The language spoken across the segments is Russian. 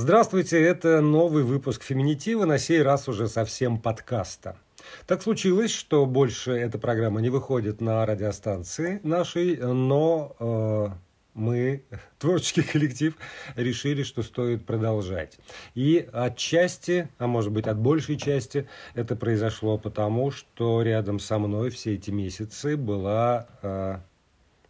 Здравствуйте, это новый выпуск «Феминитива», на сей раз уже совсем подкаста. Так случилось, что больше эта программа не выходит на радиостанции нашей, но э, мы, творческий коллектив, решили, что стоит продолжать. И отчасти, а может быть от большей части, это произошло потому, что рядом со мной все эти месяцы была э,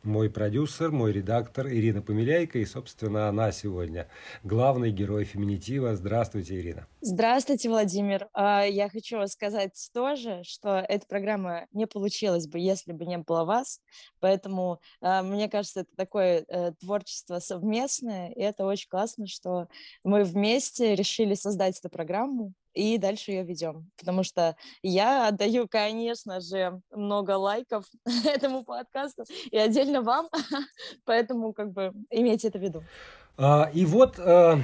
мой продюсер, мой редактор Ирина Помиляйка. И, собственно, она сегодня главный герой феминитива. Здравствуйте, Ирина. Здравствуйте, Владимир. А, я хочу сказать тоже, что эта программа не получилась бы, если бы не было вас. Поэтому, а, мне кажется, это такое э, творчество совместное, и это очень классно, что мы вместе решили создать эту программу и дальше ее ведем. Потому что я отдаю, конечно же, много лайков этому подкасту и отдельно вам, поэтому как бы имейте это в виду. А, и вот э,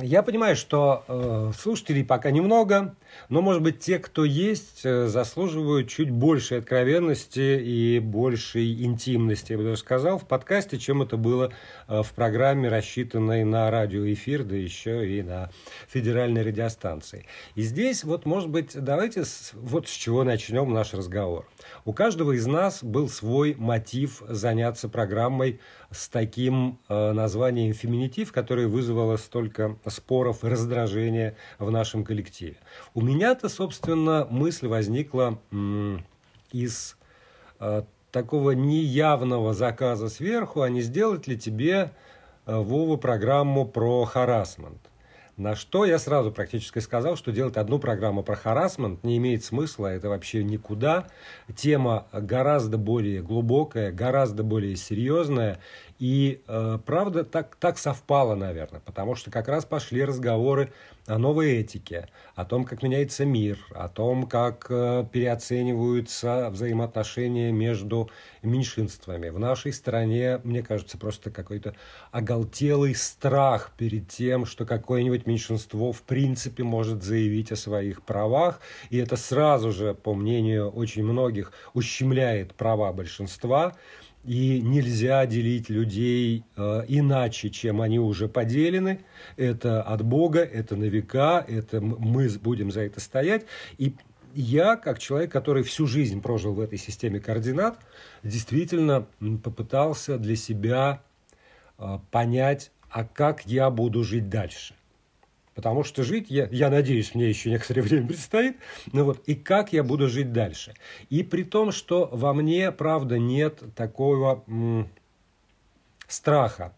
я понимаю, что э, слушателей пока немного, но, может быть, те, кто есть, э, заслуживают чуть большей откровенности и большей интимности, я бы даже сказал, в подкасте, чем это было в программе, рассчитанной на радиоэфир, да еще и на федеральной радиостанции. И здесь, вот, может быть, давайте с, вот с чего начнем наш разговор. У каждого из нас был свой мотив заняться программой с таким э, названием «Феминитив», которое вызвало столько споров и раздражения в нашем коллективе. У меня-то, собственно, мысль возникла м- из э, такого неявного заказа сверху, а не сделать ли тебе, э, Вова, программу про харасмент. На что я сразу практически сказал, что делать одну программу про харасмент не имеет смысла, это вообще никуда. Тема гораздо более глубокая, гораздо более серьезная. И э, правда так, так совпало, наверное, потому что как раз пошли разговоры о новой этике, о том, как меняется мир, о том, как э, переоцениваются взаимоотношения между меньшинствами. В нашей стране, мне кажется, просто какой-то оголтелый страх перед тем, что какое-нибудь меньшинство в принципе может заявить о своих правах, и это сразу же, по мнению очень многих, ущемляет права большинства и нельзя делить людей э, иначе, чем они уже поделены. Это от Бога, это на века, это мы будем за это стоять. И я, как человек, который всю жизнь прожил в этой системе координат, действительно попытался для себя э, понять, а как я буду жить дальше. Потому что жить, я, я надеюсь, мне еще некоторое время предстоит, ну вот, и как я буду жить дальше. И при том, что во мне, правда, нет такого м, страха,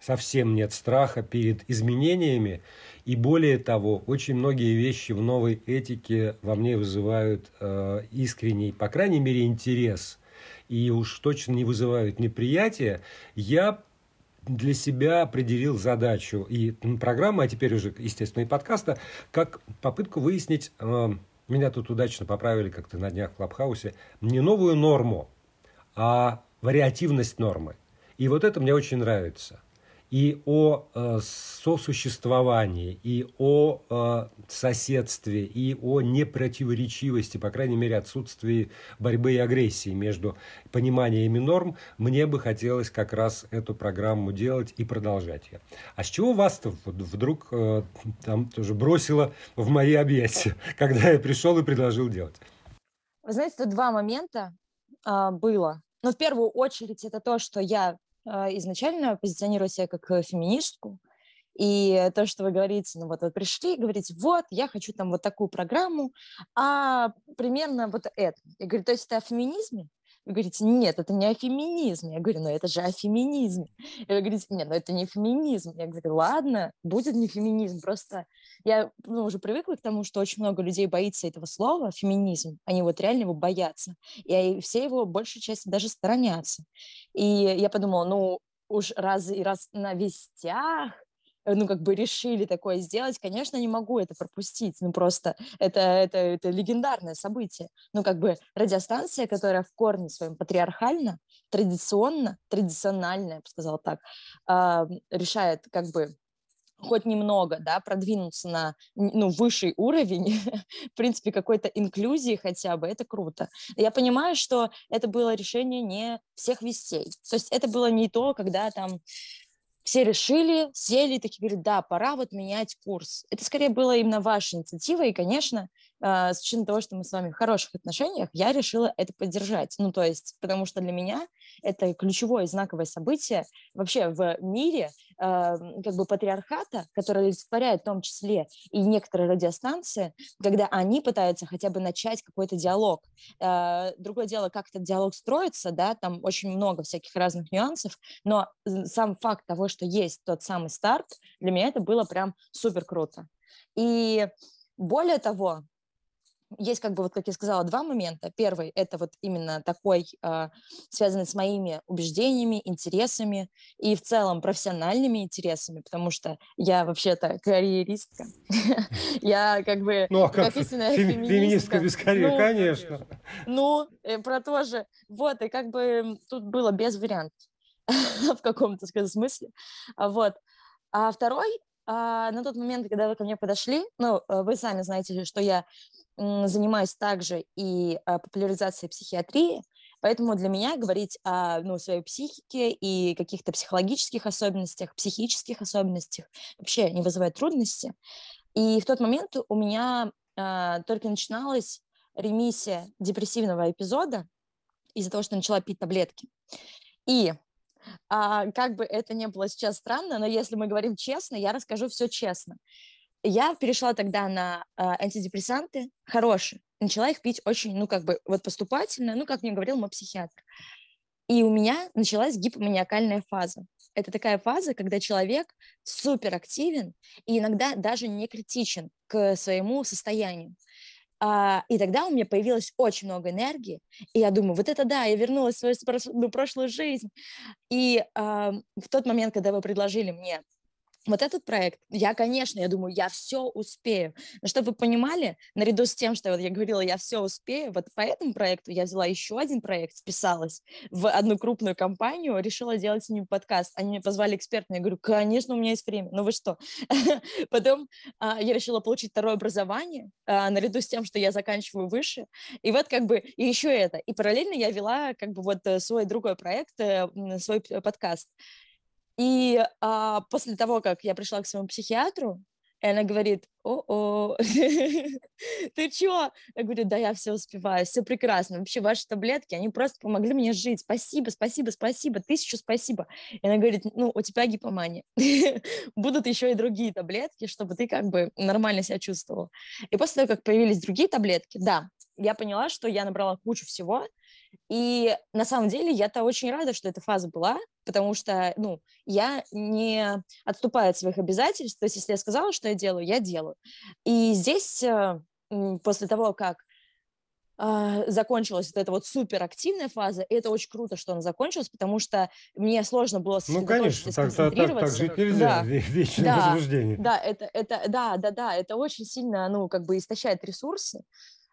совсем нет страха перед изменениями, и более того, очень многие вещи в новой этике во мне вызывают э, искренний, по крайней мере, интерес, и уж точно не вызывают неприятия, я для себя определил задачу и программы, а теперь уже, естественно, и подкаста, как попытку выяснить, э, меня тут удачно поправили как-то на днях в Клабхаусе, не новую норму, а вариативность нормы. И вот это мне очень нравится и о э, сосуществовании, и о э, соседстве, и о непротиворечивости, по крайней мере, отсутствии борьбы и агрессии между пониманиями норм, мне бы хотелось как раз эту программу делать и продолжать ее. А с чего вас-то вдруг э, там тоже бросило в мои объятия, когда я пришел и предложил делать? Вы знаете, тут два момента а, было. Но ну, в первую очередь это то, что я изначально позиционирую себя как э, феминистку, и то, что вы говорите, ну вот вы пришли, говорите, вот, я хочу там вот такую программу, а примерно вот это. Я говорю, то есть это о феминизме? Вы говорите, нет, это не о феминизме. Я говорю, ну это же о феминизме. И вы говорите, нет, ну это не феминизм. Я говорю, ладно, будет не феминизм. Просто я ну, уже привыкла к тому, что очень много людей боится этого слова, феминизм. Они вот реально его боятся. И все его, большей части, даже сторонятся. И я подумала, ну уж раз и раз на вестях ну, как бы решили такое сделать, конечно, не могу это пропустить. Ну, просто это, это, это легендарное событие. Ну, как бы радиостанция, которая в корне своем патриархально, традиционно, традиционально, я бы сказала так, э, решает как бы хоть немного, да, продвинуться на, ну, высший уровень, в принципе, какой-то инклюзии хотя бы, это круто. Я понимаю, что это было решение не всех вестей. То есть это было не то, когда там все решили, сели, такие говорят, да, пора вот менять курс. Это скорее было именно ваша инициатива, и, конечно, а, с учетом того, что мы с вами в хороших отношениях, я решила это поддержать. Ну, то есть, потому что для меня это ключевое знаковое событие вообще в мире, э, как бы патриархата, который олицетворяет в том числе и некоторые радиостанции, когда они пытаются хотя бы начать какой-то диалог. Э, другое дело, как этот диалог строится, да, там очень много всяких разных нюансов, но сам факт того, что есть тот самый старт, для меня это было прям супер круто. И более того, есть, как бы, вот как я сказала, два момента. Первый – это вот именно такой, э, связанный с моими убеждениями, интересами и в целом профессиональными интересами, потому что я вообще-то карьеристка. Я как бы ну, а как феминистка без карьеры, ну, конечно. Ну, э, про то же. Вот, и как бы тут было без вариантов в каком-то смысле. Вот. А второй, а, на тот момент, когда вы ко мне подошли, ну, э, вы сами знаете, что я занимаюсь также и а, популяризацией психиатрии, поэтому для меня говорить о ну, своей психике и каких-то психологических особенностях, психических особенностях вообще не вызывает трудности. И в тот момент у меня а, только начиналась ремиссия депрессивного эпизода из-за того, что начала пить таблетки. И а, как бы это не было сейчас странно, но если мы говорим честно, я расскажу все честно. Я перешла тогда на э, антидепрессанты хорошие, начала их пить очень, ну, как бы, вот поступательно, ну, как мне говорил мой психиатр. И у меня началась гипоманиакальная фаза. Это такая фаза, когда человек супер активен и иногда даже не критичен к своему состоянию. А, и тогда у меня появилось очень много энергии, и я думаю, вот это да, я вернулась в свою прошлую жизнь. И а, в тот момент, когда вы предложили мне вот этот проект, я, конечно, я думаю, я все успею. Но чтобы вы понимали, наряду с тем, что вот я говорила, я все успею, вот по этому проекту я взяла еще один проект, вписалась в одну крупную компанию, решила делать с ними подкаст. Они меня позвали экспертно, я говорю, конечно, у меня есть время. Ну вы что? Потом а, я решила получить второе образование, а, наряду с тем, что я заканчиваю выше. И вот как бы и еще это. И параллельно я вела как бы вот э, свой другой проект, э, свой подкаст. И а, после того, как я пришла к своему психиатру, и она говорит, о-о, ты чё? Я говорю, да, я все успеваю, все прекрасно. Вообще ваши таблетки, они просто помогли мне жить. Спасибо, спасибо, спасибо, тысячу спасибо. И она говорит, ну, у тебя гипомания. Будут еще и другие таблетки, чтобы ты как бы нормально себя чувствовал. И после того, как появились другие таблетки, да, я поняла, что я набрала кучу всего, и на самом деле я-то очень рада, что эта фаза была, потому что, ну, я не отступаю от своих обязательств, то есть если я сказала, что я делаю, я делаю. И здесь, э, после того, как а, закончилась вот эта вот суперактивная фаза, и это очень круто, что она закончилась, потому что мне сложно было Ну, конечно, так, так, так, жить нельзя, да, вечное да, возбуждение. Да, это, это, да, да, да, это очень сильно, ну, как бы истощает ресурсы,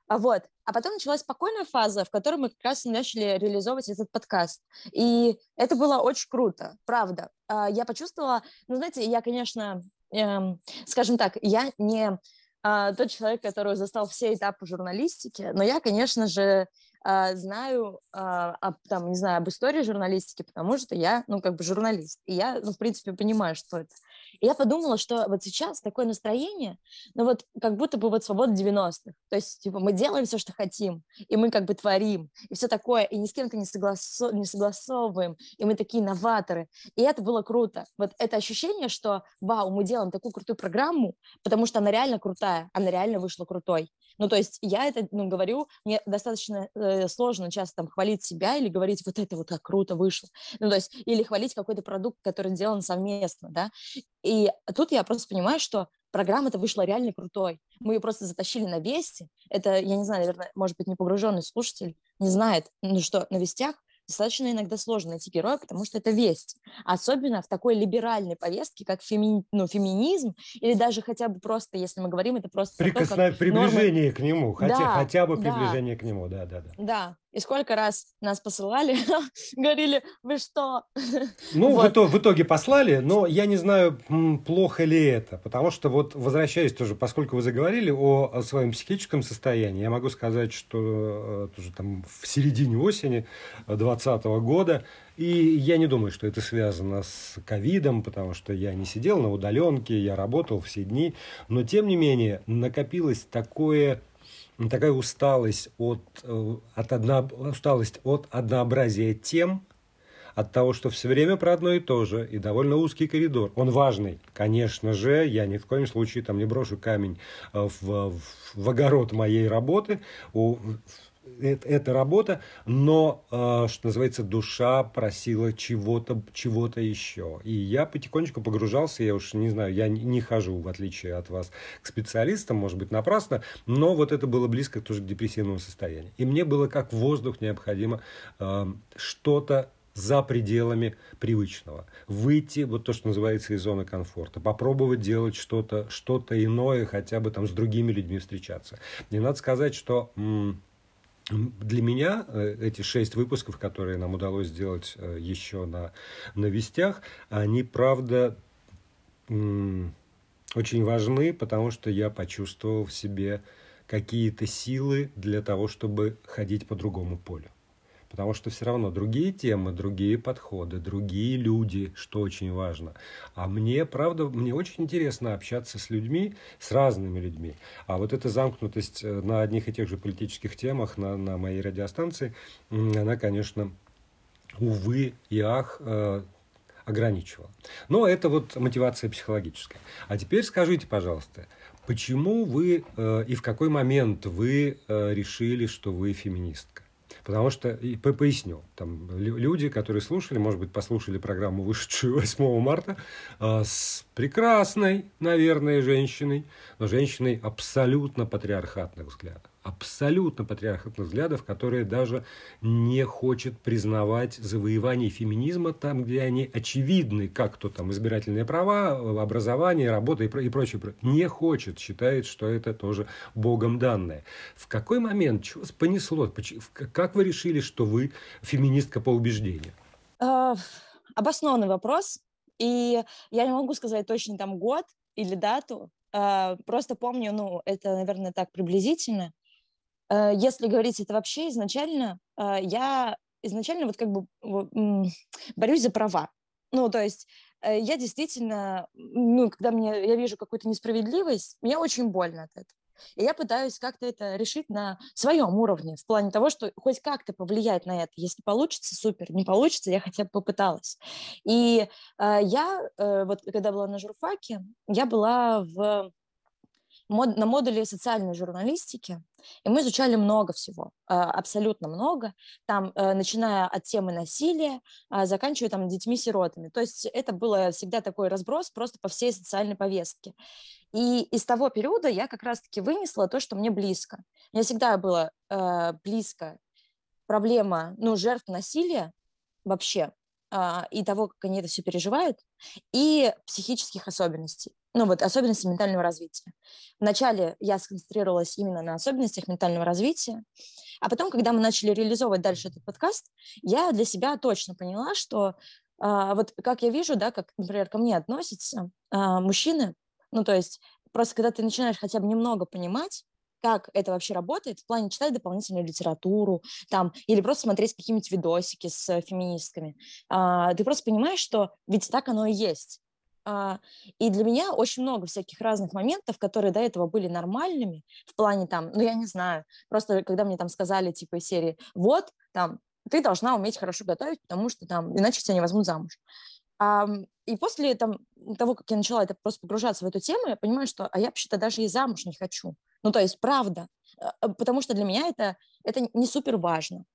вот. А потом началась спокойная фаза, в которой мы как раз начали реализовывать этот подкаст. И это было очень круто, правда. А, я почувствовала, ну, знаете, я, конечно, эм, скажем так, я не а, тот человек, который застал все этапы журналистики, но я, конечно же, а, знаю, а, об, там, не знаю, об истории журналистики, потому что я, ну, как бы журналист, и я, ну, в принципе, понимаю, что это. И я подумала, что вот сейчас такое настроение, ну, вот как будто бы вот свобода 90-х, то есть, типа, мы делаем все, что хотим, и мы как бы творим, и все такое, и ни с кем-то не, согласо... не согласовываем, и мы такие новаторы, и это было круто. Вот это ощущение, что, вау, мы делаем такую крутую программу, потому что она реально крутая, она реально вышла крутой. Ну, то есть я это, ну, говорю, мне достаточно э, сложно часто там хвалить себя или говорить, вот это вот так круто вышло. Ну, то есть, или хвалить какой-то продукт, который сделан совместно, да. И тут я просто понимаю, что программа-то вышла реально крутой. Мы ее просто затащили на вести. Это, я не знаю, наверное, может быть, не погруженный слушатель не знает, ну что, на вестях достаточно иногда сложно найти героя, потому что это весть. Особенно в такой либеральной повестке, как феми... ну, феминизм, или даже хотя бы просто, если мы говорим, это просто... То, приближение нормы... к нему, хотя, да, хотя бы приближение да. к нему, да, да, да. Да, и сколько раз нас посылали, говорили, вы что? Ну, вот. в, итоге, в итоге послали, но я не знаю, плохо ли это, потому что вот возвращаясь тоже, поскольку вы заговорили о, о своем психическом состоянии, я могу сказать, что э, тоже там в середине осени 2020 года, и я не думаю, что это связано с ковидом, потому что я не сидел на удаленке, я работал все дни, но тем не менее накопилось такое такая усталость от, э, от, одно, усталость от однообразия тем, от того, что все время про одно и то же, и довольно узкий коридор. Он важный, конечно же, я ни в коем случае там не брошу камень э, в, в, в огород моей работы, это, это работа, но, э, что называется, душа просила чего-то чего еще. И я потихонечку погружался, я уж не знаю, я не, не хожу, в отличие от вас, к специалистам, может быть, напрасно, но вот это было близко тоже к депрессивному состоянию. И мне было как воздух необходимо э, что-то за пределами привычного. Выйти, вот то, что называется, из зоны комфорта. Попробовать делать что-то что иное, хотя бы там с другими людьми встречаться. И надо сказать, что для меня э, эти шесть выпусков, которые нам удалось сделать э, еще на новостях, они, правда, очень важны, потому что я почувствовал в себе какие-то силы для того, чтобы ходить по другому полю потому что все равно другие темы, другие подходы, другие люди, что очень важно. А мне, правда, мне очень интересно общаться с людьми, с разными людьми. А вот эта замкнутость э, на одних и тех же политических темах на, на моей радиостанции, она, конечно, увы и ах, э, ограничивала. Но это вот мотивация психологическая. А теперь скажите, пожалуйста, почему вы э, и в какой момент вы решили, что вы феминистка? Потому что, и поясню, там люди, которые слушали, может быть, послушали программу, вышедшую 8 марта, а, с прекрасной, наверное, женщиной, но женщиной абсолютно патриархатных взглядов абсолютно патриархатных взглядов, которые даже не хочет признавать завоевание феминизма там, где они очевидны, как то там избирательные права, образование, работа и, и прочее. Не хочет, считает, что это тоже богом данное. В какой момент, чего понесло? Как вы решили, что вы феминистка по убеждению? А, обоснованный вопрос. И я не могу сказать точно там год или дату, Uh, просто помню, ну, это, наверное, так приблизительно. Э, если говорить это вообще изначально, э, я изначально вот как бы борюсь за права. Ну, то есть э, я действительно, ну, когда мне, я вижу какую-то несправедливость, мне очень больно от этого. И я пытаюсь как-то это решить на своем уровне, в плане того, что хоть как-то повлиять на это. Если получится, супер. Не получится, я хотя бы попыталась. И э, я, э, вот когда была на журфаке, я была в мод, на модуле социальной журналистики, и мы изучали много всего, а, абсолютно много, там, э, начиная от темы насилия, а, заканчивая там детьми-сиротами. То есть это было всегда такой разброс просто по всей социальной повестке. И из того периода я как раз-таки вынесла то, что мне близко. Мне всегда было э, близко проблема ну, жертв насилия вообще, а, и того, как они это все переживают, и психических особенностей ну вот особенности ментального развития. Вначале я сконцентрировалась именно на особенностях ментального развития, а потом, когда мы начали реализовывать дальше этот подкаст, я для себя точно поняла, что а, вот как я вижу, да, как, например, ко мне относятся а, мужчины, ну то есть просто когда ты начинаешь хотя бы немного понимать, как это вообще работает, в плане читать дополнительную литературу, там, или просто смотреть какие-нибудь видосики с феминистками, а, ты просто понимаешь, что ведь так оно и есть. А, и для меня очень много всяких разных моментов, которые до этого были нормальными, в плане там, ну, я не знаю, просто когда мне там сказали, типа, из серии, вот, там, ты должна уметь хорошо готовить, потому что там, иначе тебя не возьмут замуж. А, и после там, того, как я начала это просто погружаться в эту тему, я понимаю, что, а я вообще-то даже и замуж не хочу. Ну, то есть, правда. А, а, потому что для меня это, это не супер важно.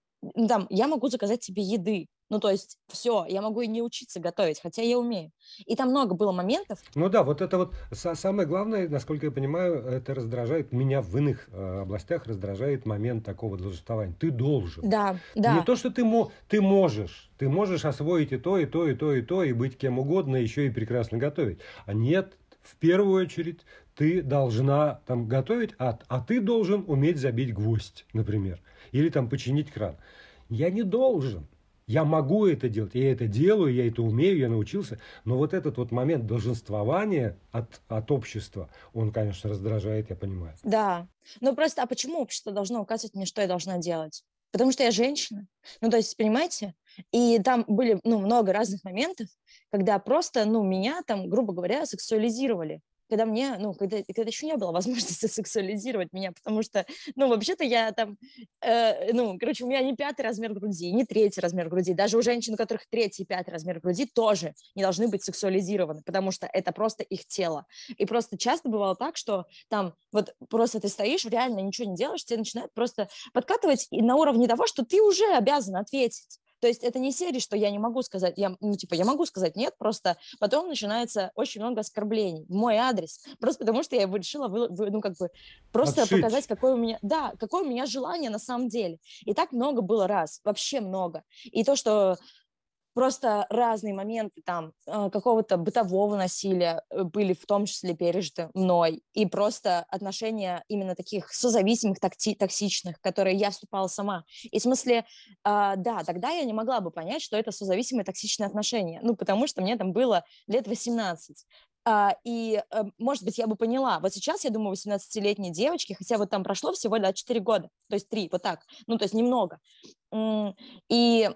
Там, я могу заказать себе еды, ну, то есть, все, я могу и не учиться готовить, хотя я умею. И там много было моментов. Ну да, вот это вот самое главное, насколько я понимаю, это раздражает меня в иных э, областях, раздражает момент такого должествования. Ты должен. Да, да. Не то, что ты, мо ты можешь. Ты можешь освоить и то, и то, и то, и то, и быть кем угодно, еще и прекрасно готовить. А нет, в первую очередь ты должна там готовить, а, а ты должен уметь забить гвоздь, например, или там починить кран. Я не должен. Я могу это делать, я это делаю, я это умею, я научился. Но вот этот вот момент долженствования от, от общества, он, конечно, раздражает, я понимаю. Да. Ну просто, а почему общество должно указывать мне, что я должна делать? Потому что я женщина. Ну, то есть, понимаете? И там были, ну, много разных моментов, когда просто, ну, меня там, грубо говоря, сексуализировали когда мне, ну, когда, когда еще не было возможности сексуализировать меня, потому что, ну, вообще-то я там, э, ну, короче, у меня не пятый размер груди, не третий размер груди, даже у женщин, у которых третий и пятый размер груди, тоже не должны быть сексуализированы, потому что это просто их тело. И просто часто бывало так, что там вот просто ты стоишь, реально ничего не делаешь, тебе начинают просто подкатывать и на уровне того, что ты уже обязан ответить. То есть это не серия, что я не могу сказать, я, ну, типа, я могу сказать нет, просто потом начинается очень много оскорблений в мой адрес, просто потому что я решила, вы, вы, ну, как бы, просто Отшить. показать, какое у меня, да, какое у меня желание на самом деле. И так много было раз, вообще много. И то, что просто разные моменты там э, какого-то бытового насилия э, были в том числе пережиты мной, и просто отношения именно таких созависимых, такти- токсичных, которые я вступала сама. И в смысле, э, да, тогда я не могла бы понять, что это созависимые токсичные отношения, ну, потому что мне там было лет 18. Uh, и, uh, может быть, я бы поняла. Вот сейчас, я думаю, 18-летние девочки, хотя вот там прошло всего да, 4 года, то есть 3, вот так, ну, то есть немного. И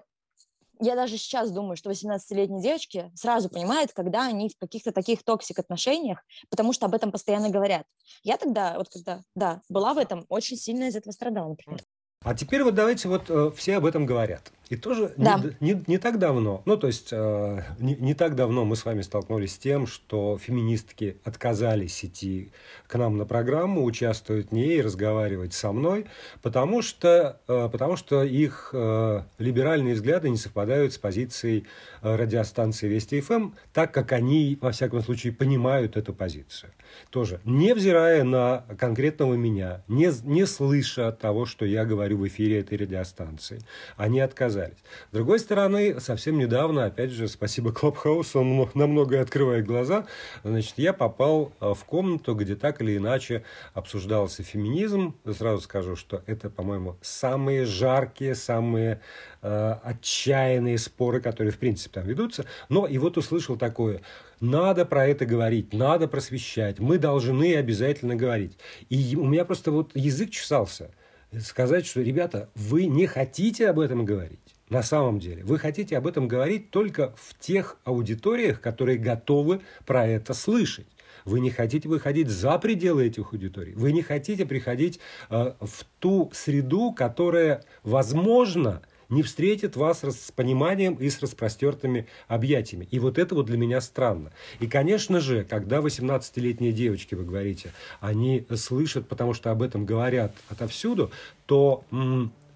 я даже сейчас думаю, что 18-летние девочки сразу понимают, когда они в каких-то таких toxic отношениях, потому что об этом постоянно говорят. Я тогда, вот когда, да, была в этом, очень сильно из этого страдала, например. А теперь вот давайте вот э, все об этом говорят. И тоже да. не, не, не так давно, ну то есть э, не, не так давно мы с вами столкнулись с тем, что феминистки отказались идти к нам на программу, участвовать в ней, разговаривать со мной, потому что, э, потому что их э, либеральные взгляды не совпадают с позицией э, радиостанции Вести ФМ, так как они, во всяком случае, понимают эту позицию. Тоже, невзирая на конкретного меня, не, не слыша того, что я говорю в эфире этой радиостанции, они отказались отказались. С другой стороны, совсем недавно, опять же, спасибо Клабхаусу, он на многое открывает глаза, значит, я попал э, в комнату, где так или иначе обсуждался феминизм. Сразу скажу, что это, по-моему, самые жаркие, самые э, отчаянные споры, которые, в принципе, там ведутся. Но и вот услышал такое, надо про это говорить, надо просвещать, мы должны обязательно говорить. И у меня просто вот язык чесался – сказать, что, ребята, вы не хотите об этом говорить. На самом деле, вы хотите об этом говорить только в тех аудиториях, которые готовы про это слышать. Вы не хотите выходить за пределы этих аудиторий. Вы не хотите приходить э, в ту среду, которая, возможно, не встретит вас с пониманием и с распростертыми объятиями. И вот это вот для меня странно. И, конечно же, когда 18-летние девочки, вы говорите, они слышат, потому что об этом говорят отовсюду, то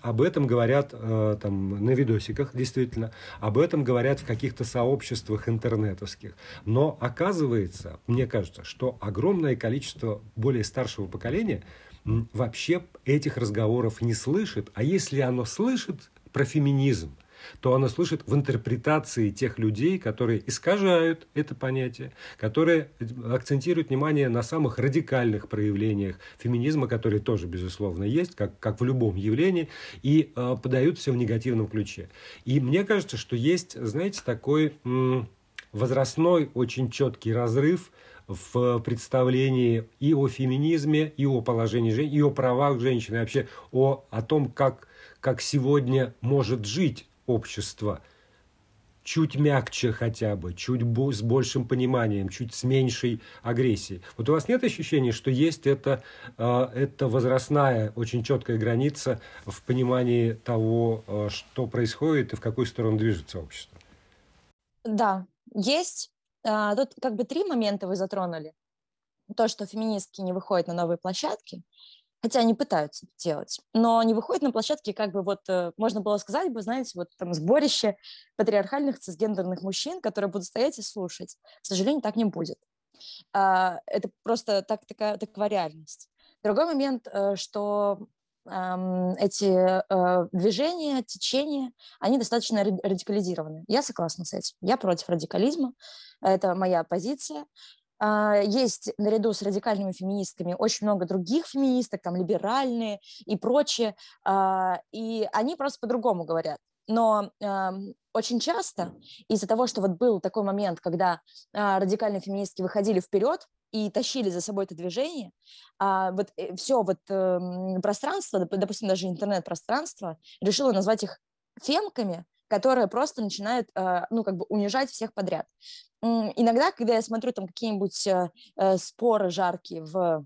об этом говорят э, там, на видосиках, действительно, об этом говорят в каких-то сообществах интернетовских. Но оказывается, мне кажется, что огромное количество более старшего поколения вообще этих разговоров не слышит. А если оно слышит, про феминизм, то она слышит в интерпретации тех людей, которые искажают это понятие, которые акцентируют внимание на самых радикальных проявлениях феминизма, которые тоже, безусловно, есть, как, как в любом явлении, и э, подают все в негативном ключе. И мне кажется, что есть, знаете, такой возрастной очень четкий разрыв в представлении и о феминизме, и о положении женщин, и о правах женщин, и вообще о, о том, как как сегодня может жить общество, чуть мягче хотя бы, чуть с большим пониманием, чуть с меньшей агрессией. Вот у вас нет ощущения, что есть эта, эта возрастная, очень четкая граница в понимании того, э, что происходит и в какую сторону движется общество? Да, есть. А, тут как бы три момента вы затронули. То, что феминистки не выходят на новые площадки, хотя они пытаются это делать, но они выходят на площадки, как бы вот, э, можно было сказать бы, знаете, вот там сборище патриархальных цисгендерных мужчин, которые будут стоять и слушать. К сожалению, так не будет. А, это просто так, такая, такова реальность. Другой момент, э, что эти э, движения, течения, они достаточно радикализированы. Я согласна с этим. Я против радикализма. Это моя позиция. А, есть наряду с радикальными феминистками очень много других феминисток, там либеральные и прочее, а, и они просто по-другому говорят. Но э, очень часто из-за того, что вот был такой момент, когда э, радикальные феминистки выходили вперед и тащили за собой это движение, а вот э, все вот э, пространство, допустим, даже интернет-пространство, решило назвать их фемками, которые просто начинают, э, ну, как бы унижать всех подряд. Иногда, когда я смотрю там какие-нибудь э, э, споры жаркие в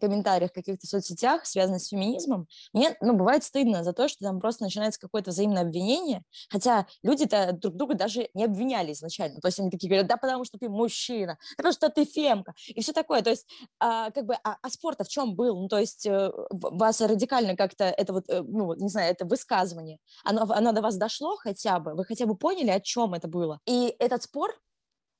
комментариях каких-то соцсетях, связанных с феминизмом, мне, ну, бывает стыдно за то, что там просто начинается какое-то взаимное обвинение, хотя люди-то друг друга даже не обвиняли изначально, то есть они такие говорят, да потому что ты мужчина, да потому что ты фемка, и все такое, то есть а, как бы, а, а спор в чем был? Ну, то есть э, вас радикально как-то это вот, ну, не знаю, это высказывание, оно, оно до вас дошло хотя бы, вы хотя бы поняли, о чем это было, и этот спор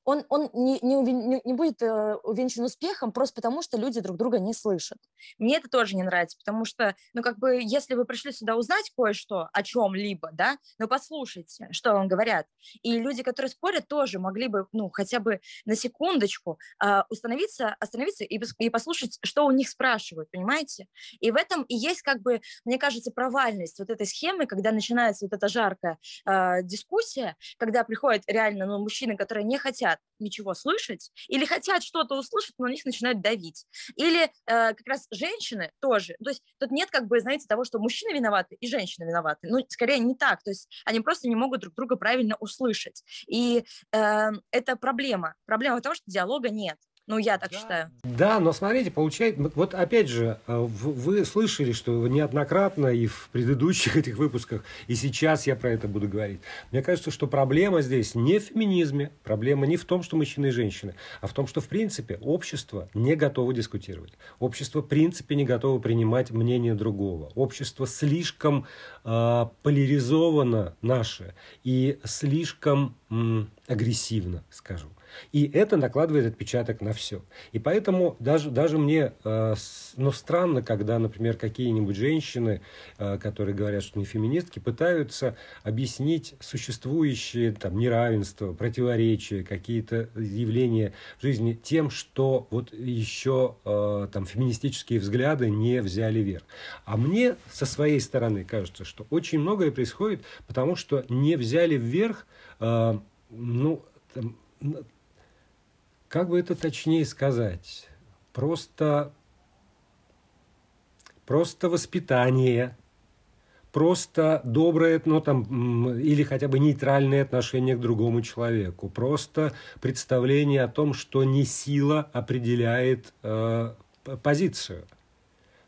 он, он не, не, не будет э, увенчан успехом просто потому, что люди друг друга не слышат. Мне это тоже не нравится, потому что, ну, как бы, если вы пришли сюда узнать кое-что о чем-либо, да, ну, послушайте, что вам говорят. И люди, которые спорят, тоже могли бы, ну, хотя бы на секундочку э, установиться, остановиться и, и послушать, что у них спрашивают, понимаете? И в этом и есть, как бы, мне кажется, провальность вот этой схемы, когда начинается вот эта жаркая э, дискуссия, когда приходят реально, ну, мужчины, которые не хотят хотят ничего слышать, или хотят что-то услышать, но на них начинают давить. Или э, как раз женщины тоже. То есть тут нет, как бы, знаете, того, что мужчины виноваты и женщины виноваты. Ну, скорее не так. То есть они просто не могут друг друга правильно услышать. И э, это проблема. Проблема в том, что диалога нет. Ну, я так да, считаю. Да, но смотрите, получается, вот опять же, э, вы слышали, что неоднократно и в предыдущих этих выпусках, и сейчас я про это буду говорить. Мне кажется, что проблема здесь не в феминизме, проблема не в том, что мужчины и женщины, а в том, что, в принципе, общество не готово дискутировать. Общество, в принципе, не готово принимать мнение другого. Общество слишком э, поляризовано наше и слишком агрессивно, скажу. И это накладывает отпечаток на все. И поэтому даже, даже мне э, ну, странно, когда, например, какие-нибудь женщины, э, которые говорят, что не феминистки, пытаются объяснить существующие там, неравенства, противоречия, какие-то явления в жизни тем, что вот еще э, там, феминистические взгляды не взяли верх. А мне со своей стороны кажется, что очень многое происходит, потому что не взяли вверх э, ну, как бы это точнее сказать, просто, просто воспитание, просто доброе, ну там, или хотя бы нейтральное отношение к другому человеку, просто представление о том, что не сила определяет э, позицию.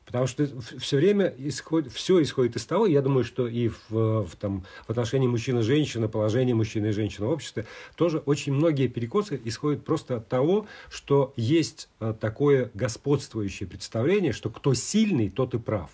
Потому что все время исходит, все исходит из того, я думаю, что и в, в, там, в отношении мужчины и женщины, положение мужчины и женщины в обществе, тоже очень многие перекосы исходят просто от того, что есть э, такое господствующее представление, что кто сильный, тот и прав.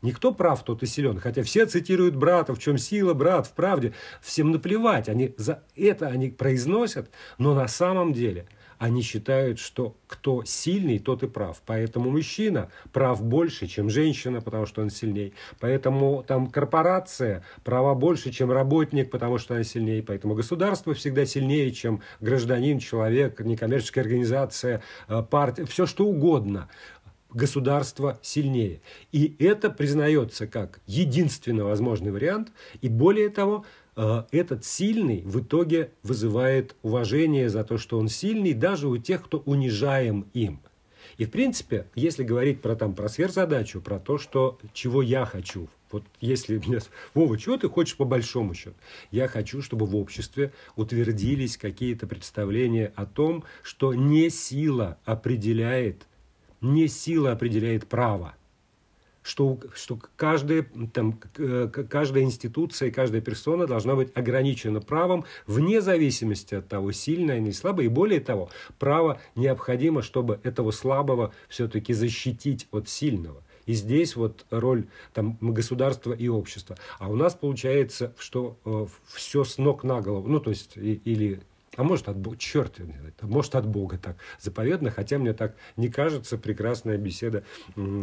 Никто прав, тот и силен. Хотя все цитируют брата, в чем сила, брат, в правде. Всем наплевать. Они за это они произносят, но на самом деле – они считают, что кто сильный, тот и прав. Поэтому мужчина прав больше, чем женщина, потому что он сильней. Поэтому там корпорация права больше, чем работник, потому что она сильнее. Поэтому государство всегда сильнее, чем гражданин, человек, некоммерческая организация, э, партия, все что угодно государство сильнее. И это признается как единственно возможный вариант. И более того, этот сильный в итоге вызывает уважение за то, что он сильный, даже у тех, кто унижаем им. И в принципе, если говорить про, там, про сверхзадачу, про то, что, чего я хочу, вот если меня... Вова, чего ты хочешь по большому счету? Я хочу, чтобы в обществе утвердились какие-то представления о том, что не сила определяет, не сила определяет право, что, что каждая, там, каждая институция каждая персона должна быть ограничена правом вне зависимости от того, сильная или слабая. И более того, право необходимо, чтобы этого слабого все-таки защитить от сильного. И здесь вот роль там, государства и общества. А у нас получается, что э, все с ног на голову, ну то есть и, или а может от Бога, черт, может от Бога так заповедно, хотя мне так не кажется. Прекрасная беседа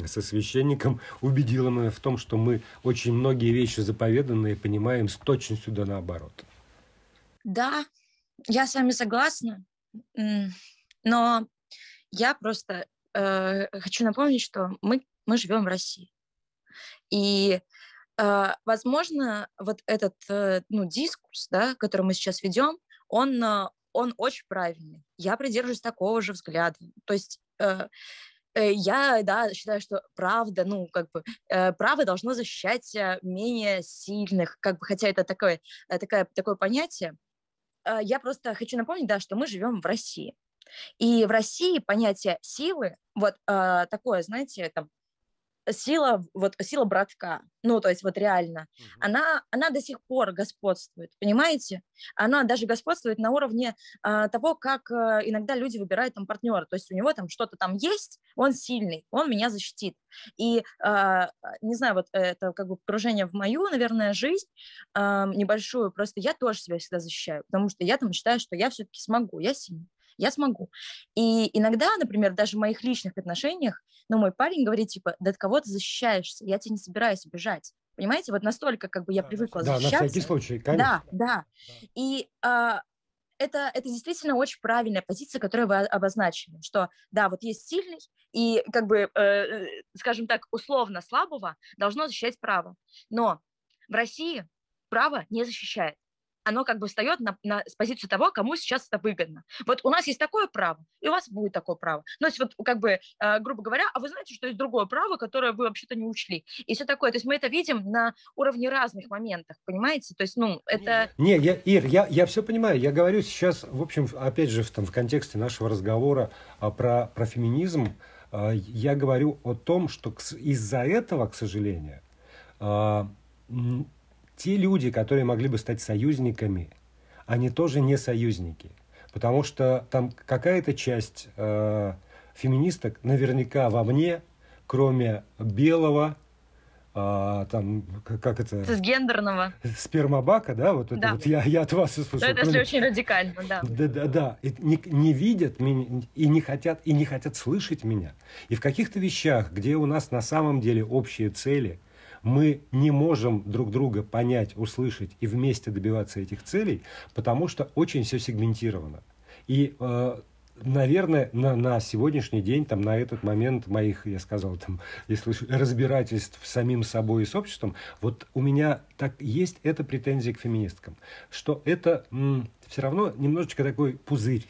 со священником убедила меня в том, что мы очень многие вещи заповеданные понимаем с точностью да наоборот. Да, я с вами согласна. Но я просто э, хочу напомнить, что мы, мы живем в России. И, э, возможно, вот этот э, ну, дискурс, да, который мы сейчас ведем, он, э, он очень правильный. Я придерживаюсь такого же взгляда. То есть э, э, я, да, считаю, что правда, ну, как бы, э, право должно защищать менее сильных, как бы, хотя это такое, такое, такое понятие. Я просто хочу напомнить, да, что мы живем в России. И в России понятие силы, вот э, такое, знаете, там, сила, вот сила братка, ну, то есть вот реально, угу. она, она до сих пор господствует, понимаете? Она даже господствует на уровне а, того, как а, иногда люди выбирают там партнера, то есть у него там что-то там есть, он сильный, он меня защитит. И, а, не знаю, вот это как бы погружение в мою, наверное, жизнь а, небольшую, просто я тоже себя всегда защищаю, потому что я там считаю, что я все-таки смогу, я сильный я смогу. И иногда, например, даже в моих личных отношениях, ну, мой парень говорит, типа, да от кого ты защищаешься? Я тебя не собираюсь обижать. Понимаете, вот настолько как бы я привыкла да, защищаться. Да, на всякий случай, конечно. Да, да. да. И а, это, это действительно очень правильная позиция, которую вы обозначили, что да, вот есть сильный, и как бы, э, скажем так, условно слабого должно защищать право. Но в России право не защищает оно как бы встает на, на, с позиции того, кому сейчас это выгодно. Вот у нас есть такое право, и у вас будет такое право. Ну, то есть вот как бы, э, грубо говоря, а вы знаете, что есть другое право, которое вы вообще-то не учли. И все такое. То есть мы это видим на уровне разных моментов, понимаете? То есть, ну, это... Не, я, Ир, я, я все понимаю. Я говорю сейчас, в общем, опять же, в, там, в контексте нашего разговора а, про, про феминизм, а, я говорю о том, что из-за этого, к сожалению, а, те люди, которые могли бы стать союзниками, они тоже не союзники. Потому что там какая-то часть э, феминисток наверняка во мне, кроме белого, а, там, как это... Цисгендерного. Спермобака, да? Вот, да. Это, вот я, я от вас услышал. Это если очень радикально, да. Да, да, да. И не, не видят меня, и не, хотят, и не хотят слышать меня. И в каких-то вещах, где у нас на самом деле общие цели, мы не можем друг друга понять, услышать и вместе добиваться этих целей, потому что очень все сегментировано. И э, наверное, на, на сегодняшний день, там, на этот момент моих, я сказал, там, если разбирательств с самим собой и с обществом, вот у меня так есть эта претензия к феминисткам, что это м, все равно немножечко такой пузырь.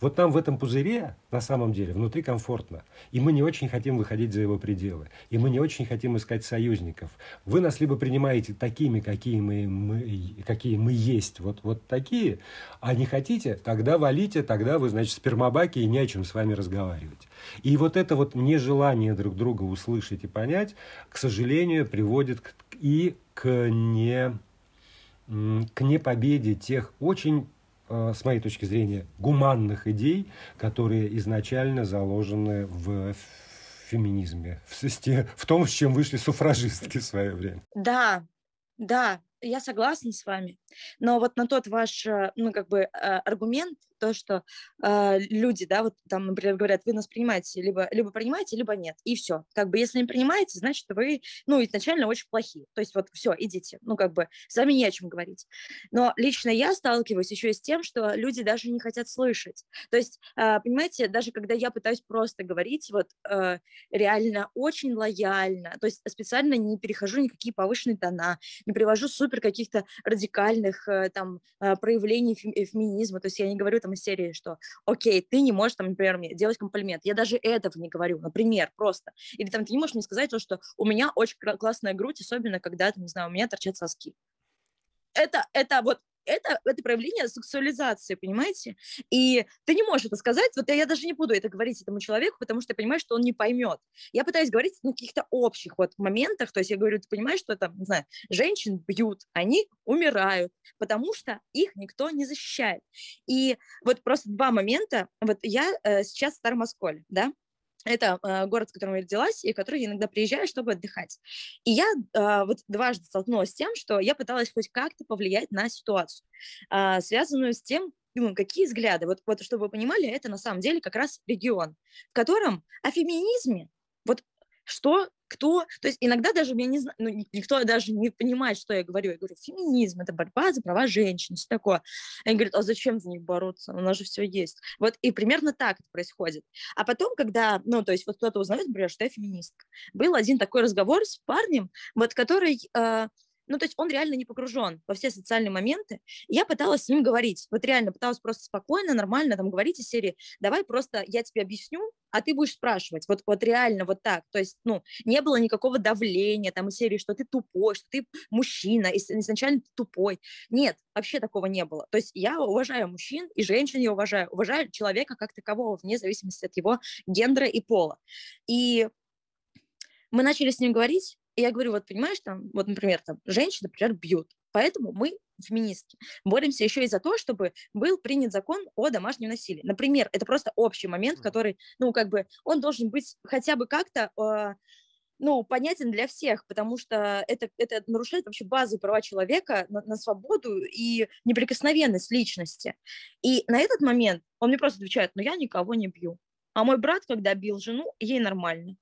Вот нам в этом пузыре, на самом деле, внутри комфортно. И мы не очень хотим выходить за его пределы. И мы не очень хотим искать союзников. Вы нас либо принимаете такими, какие мы, мы, какие мы есть, вот, вот такие, а не хотите, тогда валите, тогда вы, значит, спермобаки и не о чем с вами разговаривать. И вот это вот нежелание друг друга услышать и понять, к сожалению, приводит и к не к непобеде тех очень с моей точки зрения, гуманных идей, которые изначально заложены в феминизме, в, в том, с чем вышли суфражистки в свое время. Да, да, я согласна с вами, но вот на тот ваш, э, ну, как бы, э, аргумент, то, что э, люди, да, вот там, например, говорят, вы нас принимаете, либо, либо принимаете, либо нет, и все. Как бы, если не принимаете, значит, вы, ну, изначально очень плохие. То есть вот все, идите, ну, как бы, с вами не о чем говорить. Но лично я сталкиваюсь еще и с тем, что люди даже не хотят слышать. То есть, э, понимаете, даже когда я пытаюсь просто говорить, вот, э, реально очень лояльно, то есть специально не перехожу никакие повышенные тона, не привожу супер каких-то радикальных, э, там, э, проявлений феминизма, то есть я не говорю там, там из серии, что, окей, ты не можешь, там, например, мне делать комплимент. Я даже этого не говорю, например, просто. Или там ты не можешь мне сказать то, что у меня очень классная грудь, особенно когда, не знаю, у меня торчат соски. Это, это вот это, это проявление сексуализации, понимаете? И ты не можешь это сказать, вот я, я даже не буду это говорить этому человеку, потому что я понимаю, что он не поймет. Я пытаюсь говорить на каких-то общих вот моментах, то есть я говорю, ты понимаешь, что там, не знаю, женщин бьют, они умирают, потому что их никто не защищает. И вот просто два момента, вот я э, сейчас в Старом Осколе, да, это э, город, в котором я родилась, и в который я иногда приезжаю, чтобы отдыхать. И я э, вот дважды столкнулась с тем, что я пыталась хоть как-то повлиять на ситуацию, э, связанную с тем, ну, какие взгляды. Вот, вот чтобы вы понимали, это на самом деле как раз регион, в котором о феминизме, вот что, кто, то есть иногда даже меня не знаю, ну, никто даже не понимает, что я говорю. Я говорю, феминизм, это борьба за права женщин, все такое. Они говорят, а зачем за них бороться? У нас же все есть. Вот и примерно так это происходит. А потом, когда, ну, то есть вот кто-то узнает, например, что я феминистка, был один такой разговор с парнем, вот который э, ну, то есть он реально не погружен во все социальные моменты. И я пыталась с ним говорить. Вот реально пыталась просто спокойно, нормально там говорить из серии, давай просто я тебе объясню, а ты будешь спрашивать. Вот, вот реально вот так. То есть, ну, не было никакого давления там из серии, что ты тупой, что ты мужчина, и изначально ты тупой. Нет, вообще такого не было. То есть я уважаю мужчин и женщин я уважаю. Уважаю человека как такового, вне зависимости от его гендера и пола. И мы начали с ним говорить, и я говорю, вот понимаешь, там, вот, например, там, женщины, например, бьют. Поэтому мы, феминистки, боремся еще и за то, чтобы был принят закон о домашнем насилии. Например, это просто общий момент, который, ну, как бы, он должен быть хотя бы как-то э, ну, понятен для всех, потому что это, это нарушает вообще базовые права человека на, на свободу и неприкосновенность личности. И на этот момент он мне просто отвечает, ну, я никого не бью. А мой брат, когда бил жену, ей нормально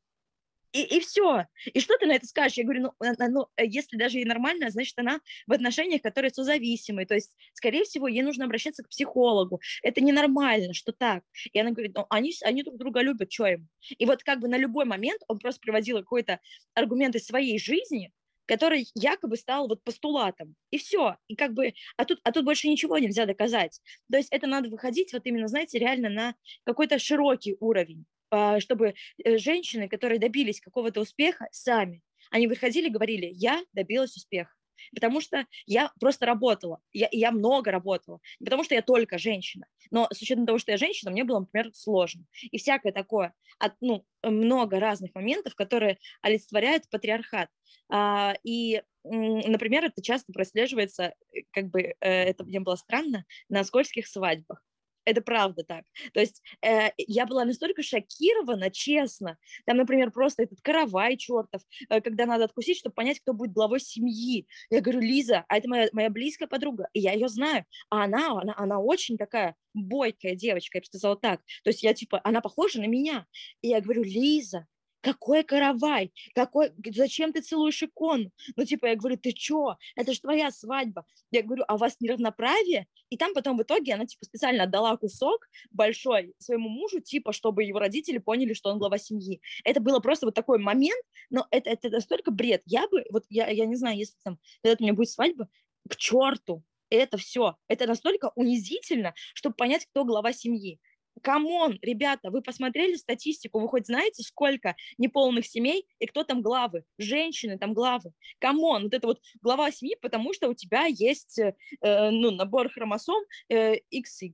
и, и все. И что ты на это скажешь? Я говорю, ну, ну, э, если даже ей нормально, значит, она в отношениях, которые созависимые. То есть, скорее всего, ей нужно обращаться к психологу. Это ненормально, что так. И она говорит, ну, они, они друг друга любят, что им? И вот как бы на любой момент он просто приводил какой-то аргумент из своей жизни, который якобы стал вот постулатом. И все. И как бы, а тут, а тут больше ничего нельзя доказать. То есть это надо выходить вот именно, знаете, реально на какой-то широкий уровень. А, чтобы э, женщины, которые добились какого-то успеха, сами, они выходили и говорили, я добилась успеха. Потому что я просто работала, я, я много работала, не потому что я только женщина, но с учетом того, что я женщина, мне было, например, сложно. И всякое такое, от, ну, много разных моментов, которые олицетворяют патриархат. А, и, например, это часто прослеживается, э, как бы э, это мне было странно, на скользких свадьбах это правда так. То есть э, я была настолько шокирована, честно. Там, например, просто этот каравай чертов, э, когда надо откусить, чтобы понять, кто будет главой семьи. Я говорю, Лиза, а это моя, моя близкая подруга, и я ее знаю. А она, она, она очень такая бойкая девочка, я бы сказала так. То есть я типа, она похожа на меня. И я говорю, Лиза, какой каравай, какой, зачем ты целуешь икону? Ну, типа, я говорю, ты чё, это же твоя свадьба. Я говорю, а у вас неравноправие? И там потом в итоге она, типа, специально отдала кусок большой своему мужу, типа, чтобы его родители поняли, что он глава семьи. Это было просто вот такой момент, но это, это настолько бред. Я бы, вот я, я не знаю, если там, когда у меня будет свадьба, к черту, это все. Это настолько унизительно, чтобы понять, кто глава семьи. Come on, ребята, вы посмотрели статистику, вы хоть знаете, сколько неполных семей и кто там главы? Женщины там главы. Come on, вот это вот глава семьи, потому что у тебя есть э, ну, набор хромосом э, XY.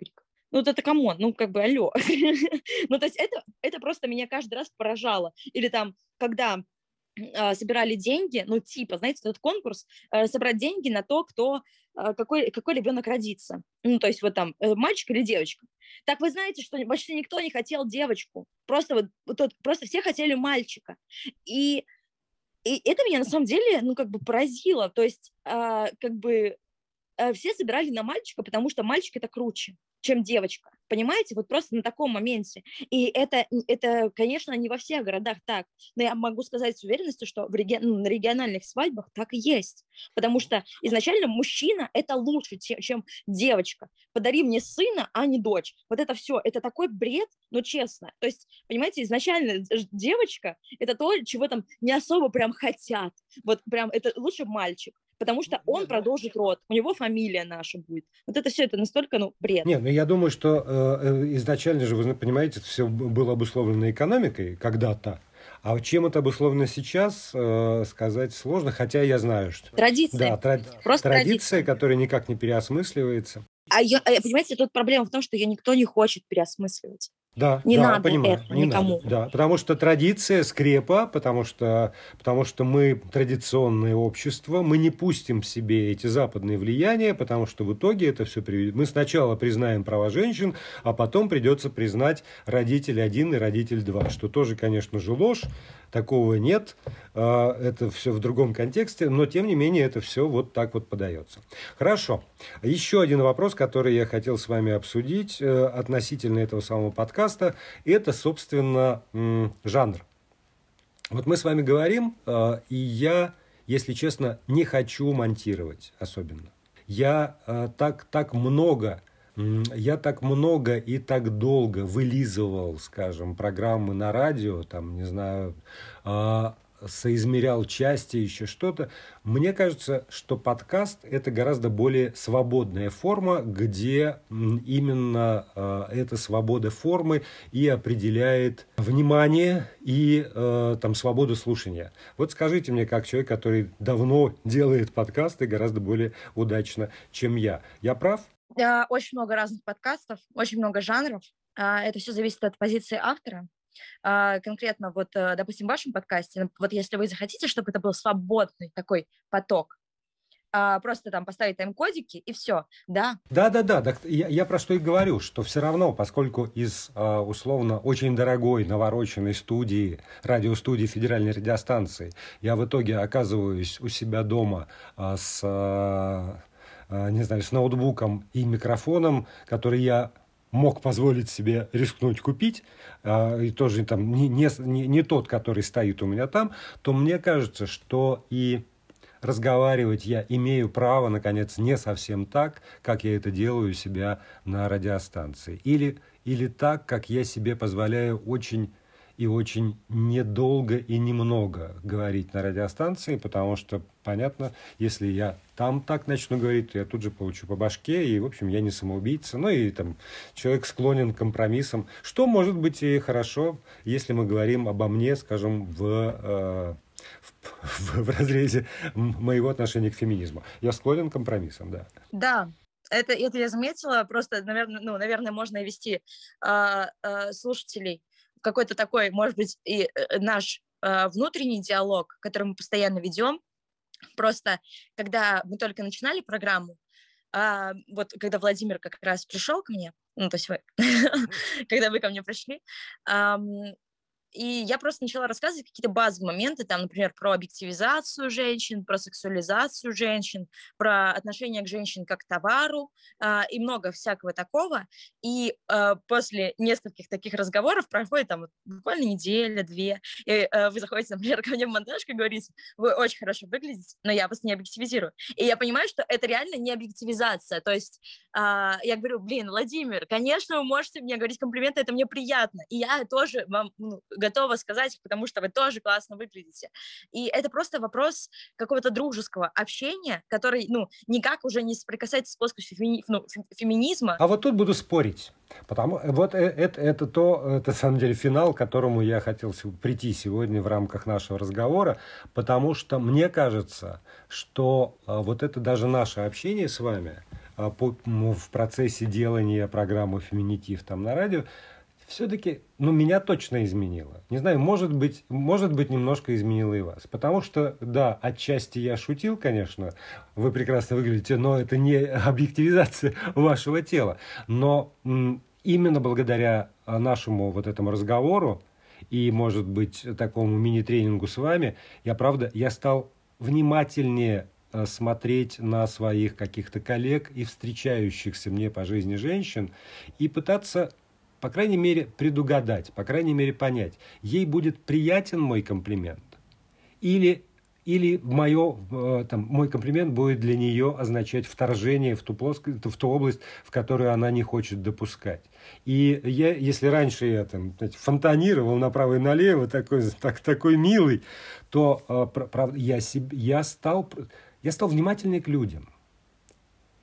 Ну, вот это come on, ну, как бы, алло. ну, то есть это, это просто меня каждый раз поражало. Или там, когда э, собирали деньги, ну, типа, знаете, этот конкурс, э, собрать деньги на то, кто, э, какой, какой ребенок родится. Ну, то есть вот там, э, мальчик или девочка. Так вы знаете, что почти никто не хотел девочку. Просто вот, вот просто все хотели мальчика. И, и это меня на самом деле, ну, как бы поразило. То есть, э, как бы все собирали на мальчика, потому что мальчик это круче чем девочка. Понимаете, вот просто на таком моменте. И это, это, конечно, не во всех городах так, но я могу сказать с уверенностью, что в реги... ну, на региональных свадьбах так и есть. Потому что изначально мужчина – это лучше, чем девочка. Подари мне сына, а не дочь. Вот это все, это такой бред, но честно. То есть, понимаете, изначально девочка – это то, чего там не особо прям хотят. Вот прям это лучше мальчик потому что он продолжит род, у него фамилия наша будет. Вот это все, это настолько, ну, бред. Нет, ну я думаю, что э, э изначально же, вы понимаете, это все было обусловлено экономикой когда-то. А чем это обусловлено сейчас, э, сказать сложно, хотя я знаю, что... Традиция. Да, тради... Просто традиция, традиция, которая никак не переосмысливается. А, я, а понимаете, тут проблема в том, что ее никто не хочет переосмысливать. Да, не да, надо понимаю, это не никому. Надо, да, потому что традиция скрепа, потому что, потому что мы традиционное общество, мы не пустим в себе эти западные влияния, потому что в итоге это все приведет. Мы сначала признаем права женщин, а потом придется признать родитель один и родитель два, что тоже, конечно же, ложь, такого нет, а, это все в другом контексте, но тем не менее это все вот так вот подается. Хорошо. Еще один вопрос, который я хотел с вами обсудить э, относительно этого самого подкаста, это, собственно, жанр. Вот мы с вами говорим, э, и я, если честно, не хочу монтировать особенно. Я э, так, так много я так много и так долго вылизывал, скажем, программы на радио, там, не знаю, а, соизмерял части, еще что-то. Мне кажется, что подкаст – это гораздо более свободная форма, где именно э, эта свобода формы и определяет внимание и э, там свободу слушания. Вот скажите мне, как человек, который давно делает подкасты гораздо более удачно, чем я. Я прав? Очень много разных подкастов, очень много жанров. А, это все зависит от позиции автора. А, конкретно вот, э, допустим, в вашем подкасте, вот если вы захотите, чтобы это был свободный такой поток, а, просто там поставить тайм-кодики и все, да. Да, да, да, да. Я, я про что и говорю, что все равно, поскольку из условно очень дорогой навороченной студии, радиостудии федеральной радиостанции, я в итоге оказываюсь у себя дома с не знаю, с ноутбуком и микрофоном, который я мог позволить себе рискнуть купить, а, и тоже там не, не, не тот, который стоит у меня там, то мне кажется, что и разговаривать я имею право, наконец, не совсем так, как я это делаю у себя на радиостанции. Или, или так, как я себе позволяю очень и очень недолго и немного говорить на радиостанции, потому что, понятно, если я там так начну говорить, то я тут же получу по башке, и, в общем, я не самоубийца. Ну и там человек склонен к компромиссам, что может быть и хорошо, если мы говорим обо мне, скажем, в, э, в, в разрезе моего отношения к феминизму. Я склонен к компромиссам, да. Да, это, это я заметила, просто, наверное, ну, наверное, можно вести э, э, слушателей какой-то такой, может быть, и э, наш э, внутренний диалог, который мы постоянно ведем. Просто когда мы только начинали программу, а, вот когда Владимир как раз пришел ко мне, ну, то есть вы, когда вы ко мне пришли, и я просто начала рассказывать какие-то базовые моменты, там, например, про объективизацию женщин, про сексуализацию женщин, про отношение к женщин как к товару э, и много всякого такого. И э, после нескольких таких разговоров проходит там буквально неделя, две, и э, вы заходите, например, ко мне в монтажку и говорите, вы очень хорошо выглядите, но я вас не объективизирую. И я понимаю, что это реально не объективизация. То есть э, я говорю, блин, Владимир, конечно, вы можете мне говорить комплименты, это мне приятно. И я тоже вам ну, готова сказать, потому что вы тоже классно выглядите. И это просто вопрос какого-то дружеского общения, который, ну, никак уже не соприкасается с плоскостью феми... ну, феминизма. А вот тут буду спорить. Потому вот э, это, это то, это, на самом деле, финал, к которому я хотел прийти сегодня в рамках нашего разговора, потому что мне кажется, что а, вот это даже наше общение с вами а, по, в процессе делания программы «Феминитив» там на радио, все-таки, ну, меня точно изменило. Не знаю, может быть, может быть, немножко изменило и вас. Потому что, да, отчасти я шутил, конечно, вы прекрасно выглядите, но это не объективизация вашего тела. Но именно благодаря нашему вот этому разговору и, может быть, такому мини-тренингу с вами, я, правда, я стал внимательнее э, смотреть на своих каких-то коллег и встречающихся мне по жизни женщин и пытаться по крайней мере, предугадать, по крайней мере, понять, ей будет приятен мой комплимент или или мое, э, там, мой комплимент будет для нее означать вторжение в ту, плоскость, в ту область, в которую она не хочет допускать. И я, если раньше я там, знаете, фонтанировал направо и налево, такой, так, такой милый, то э, правда, я, себе, я, стал, я стал внимательнее к людям.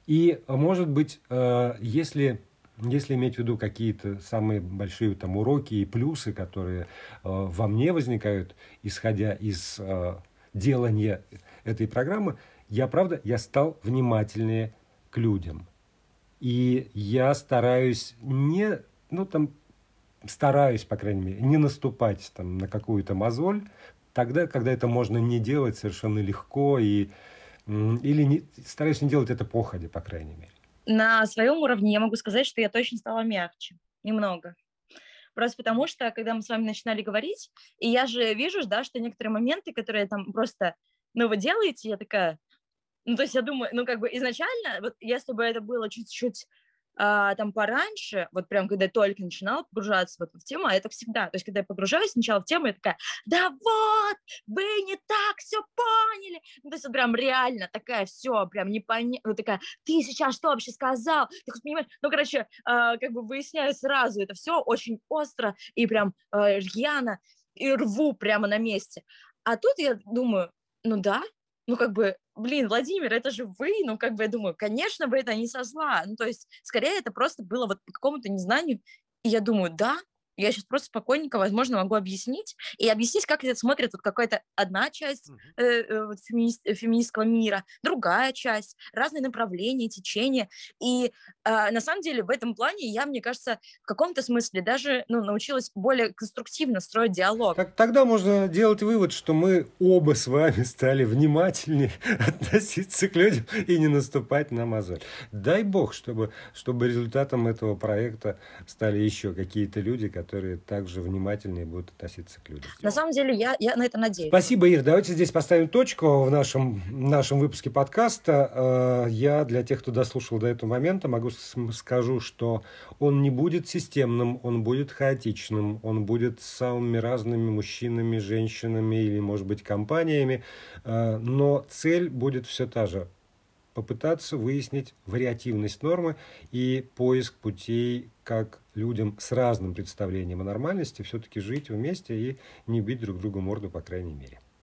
И, может быть, э, если если иметь в виду какие-то самые большие там уроки и плюсы, которые э, во мне возникают, исходя из э, делания этой программы, я, правда, я стал внимательнее к людям. И я стараюсь не, ну там, стараюсь, по крайней мере, не наступать там на какую-то мозоль, тогда, когда это можно не делать совершенно легко и или не, стараюсь не делать это походе, по крайней мере на своем уровне я могу сказать, что я точно стала мягче, немного. Просто потому что, когда мы с вами начинали говорить, и я же вижу, да, что некоторые моменты, которые там просто, ну, вы делаете, я такая, ну, то есть я думаю, ну, как бы изначально, вот если бы это было чуть-чуть а, там пораньше, вот прям когда я только начинала погружаться в эту тему, а это всегда, то есть когда я погружаюсь сначала в тему, я такая, да вот, вы не так все поняли. Ну, то есть вот прям реально такая все, прям непонятно, ну, такая, ты сейчас что вообще сказал? Ты хоть понимаешь? Ну, короче, э, как бы выясняю сразу это все очень остро и прям э, рьяно, и рву прямо на месте. А тут я думаю, ну да, ну как бы, блин, Владимир, это же вы, ну как бы я думаю, конечно, вы это не со зла, ну то есть скорее это просто было вот по какому-то незнанию, и я думаю, да, я сейчас просто спокойненько, возможно, могу объяснить. И объяснить, как это смотрит вот какая-то одна часть э, э, феминист, феминистского мира, другая часть, разные направления, течения. И э, на самом деле в этом плане я, мне кажется, в каком-то смысле даже ну, научилась более конструктивно строить диалог. Так, тогда можно делать вывод, что мы оба с вами стали внимательнее относиться к людям и не наступать на мозоль. Дай бог, чтобы, чтобы результатом этого проекта стали еще какие-то люди, которые которые также внимательнее будут относиться к людям. На самом деле, я, я на это надеюсь. Спасибо, Ир. Давайте здесь поставим точку в нашем, нашем выпуске подкаста. Э, я для тех, кто дослушал до этого момента, могу скажу, что он не будет системным, он будет хаотичным, он будет с самыми разными мужчинами, женщинами или, может быть, компаниями, э, но цель будет все та же попытаться выяснить вариативность нормы и поиск путей, как людям с разным представлением о нормальности все-таки жить вместе и не бить друг другу морду, по крайней мере.